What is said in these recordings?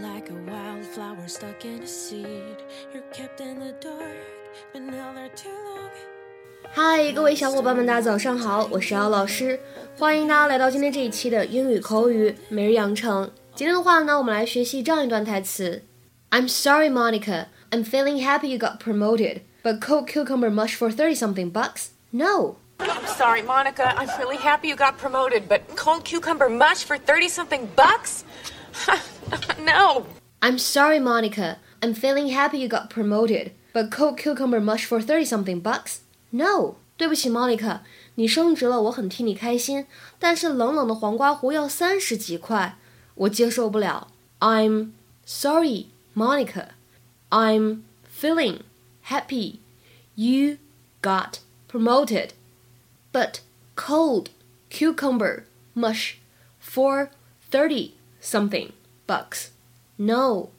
Like a wildflower stuck in a seed, you're kept in the dark, but now they're too long. 嗨，各位小伙伴们，大家早上好，我是姚老师，欢迎大家来到今天这一期的英语口语每日养成。今天的话呢，我们来学习这样一段台词：I'm sorry, Monica. I'm feeling happy you got promoted, but cold cucumber mush for thirty something bucks? No. I'm sorry, Monica. I'm really happy you got promoted, but cold cucumber mush for thirty something bucks? no! I'm sorry, Monica. I'm feeling happy you got promoted, but cold cucumber mush for 30 something bucks? No! 对不起，Monica，你升职了，我很替你开心，但是冷冷的黄瓜糊要三十几块，我接受不了。I'm sorry, Monica. I'm feeling happy. You got promoted, but cold cucumber mush for thirty something bugs. No，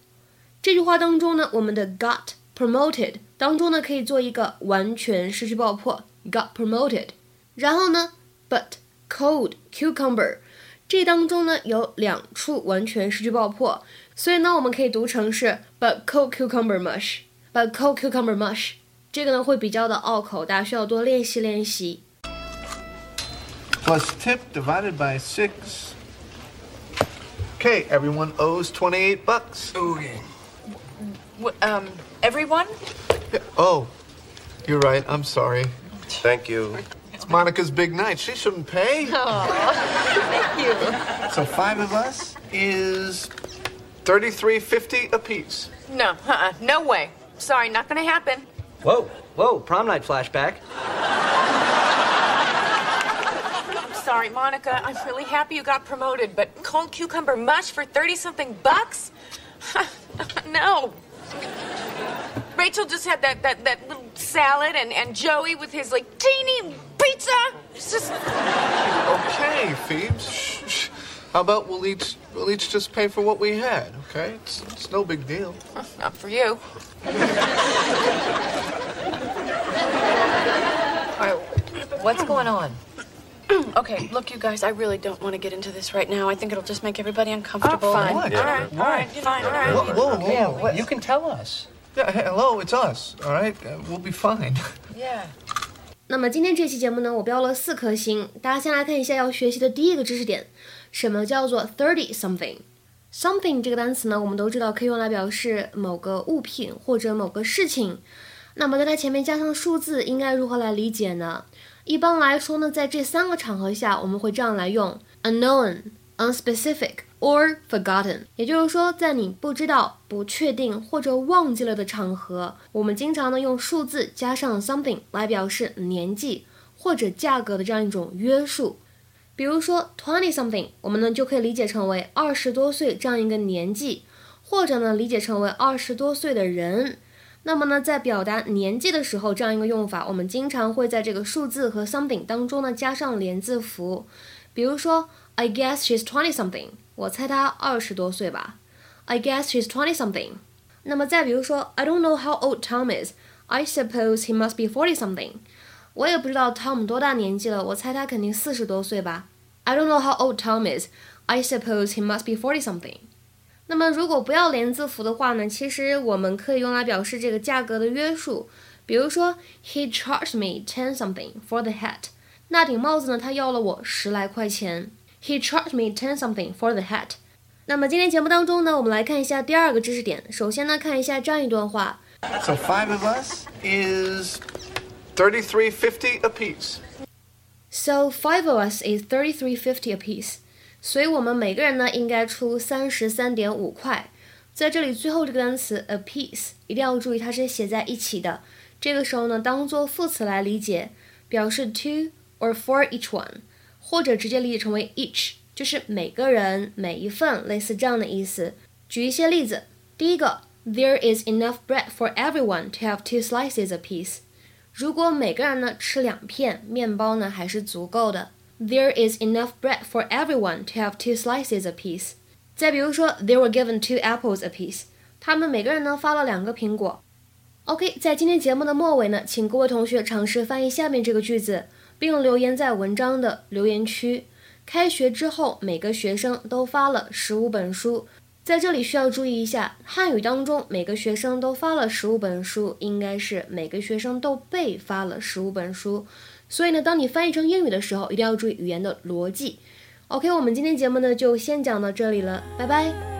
这句话当中呢，我们的 got promoted 当中呢，可以做一个完全失去爆破，got promoted。然后呢，but cold cucumber 这当中呢有两处完全失去爆破，所以呢我们可以读成是 but cold cucumber mush，but cold cucumber mush。这个呢会比较的拗口，大家需要多练习练习。Plus tip divided by six. Okay, everyone owes 28 bucks. W- um, everyone? Oh, you're right. I'm sorry. Thank you. It's Monica's big night. She shouldn't pay. Thank you. So five of us is 33.50 apiece. No, uh-uh, no way. Sorry, not gonna happen. Whoa, whoa, prom night flashback. I'm sorry, Monica. I'm really happy you got promoted, but cold cucumber mush for 30 something bucks? no. Rachel just had that, that, that little salad, and, and Joey with his like teeny pizza. It's just. Okay, Phoebes. Shh, shh. How about we'll each we'll each just pay for what we had, okay? It's, it's no big deal. Not for you. All right, what's going on? Okay, look, you guys, I really don't want to get into this right now. I think it'll just make everybody oh, uncomfortable. Oh, fine. What? All right, all right, fine, all right. Whoa, whoa, whoa. Yeah, what? You can tell us. Yeah, hello, it's us. All right, uh, we'll be fine. Yeah. 那么今天这期节目呢，我标了四颗星。大家先来看一下要学习的第一个知识点，什么叫做 thirty something。something 这个单词呢，我们都知道可以用来表示某个物品或者某个事情。那么在它前面加上数字，应该如何来理解呢？一般来说呢，在这三个场合下，我们会这样来用：unknown、unspecific or forgotten。也就是说，在你不知道、不确定或者忘记了的场合，我们经常呢用数字加上 something 来表示年纪或者价格的这样一种约束。比如说 twenty something，我们呢就可以理解成为二十多岁这样一个年纪，或者呢理解成为二十多岁的人。那么呢，在表达年纪的时候，这样一个用法，我们经常会在这个数字和 something 当中呢加上连字符。比如说，I guess she's twenty something，我猜她二十多岁吧。I guess she's twenty something。那么再比如说，I don't know how old Tom is，I suppose he must be forty something。我也不知道汤姆多大年纪了，我猜他肯定四十多岁吧。I don't know how old Tom is. I suppose he must be forty something. 那么如果不要连字符的话呢，其实我们可以用来表示这个价格的约束。比如说，He charged me ten something for the hat。那顶帽子呢，他要了我十来块钱。He charged me ten something for the hat。那么今天节目当中呢，我们来看一下第二个知识点。首先呢，看一下这样一段话。So five of us is thirty-three fifty apiece. So five of us is thirty-three fifty apiece. 所以我们每个人呢应该出三十三点五块。在这里最后这个单词 apiece 一定要注意它是写在一起的。这个时候呢，当做副词来理解，表示 two or for each one，或者直接理解成为 each，就是每个人每一份，类似这样的意思。举一些例子，第一个，There is enough bread for everyone to have two slices apiece。如果每个人呢吃两片面包呢，还是足够的。There is enough bread for everyone to have two slices apiece。再比如说，They were given two apples apiece。他们每个人呢发了两个苹果。OK，在今天节目的末尾呢，请各位同学尝试翻译下面这个句子，并留言在文章的留言区。开学之后，每个学生都发了十五本书。在这里需要注意一下，汉语当中每个学生都发了十五本书，应该是每个学生都被发了十五本书。所以呢，当你翻译成英语的时候，一定要注意语言的逻辑。OK，我们今天节目呢就先讲到这里了，拜拜。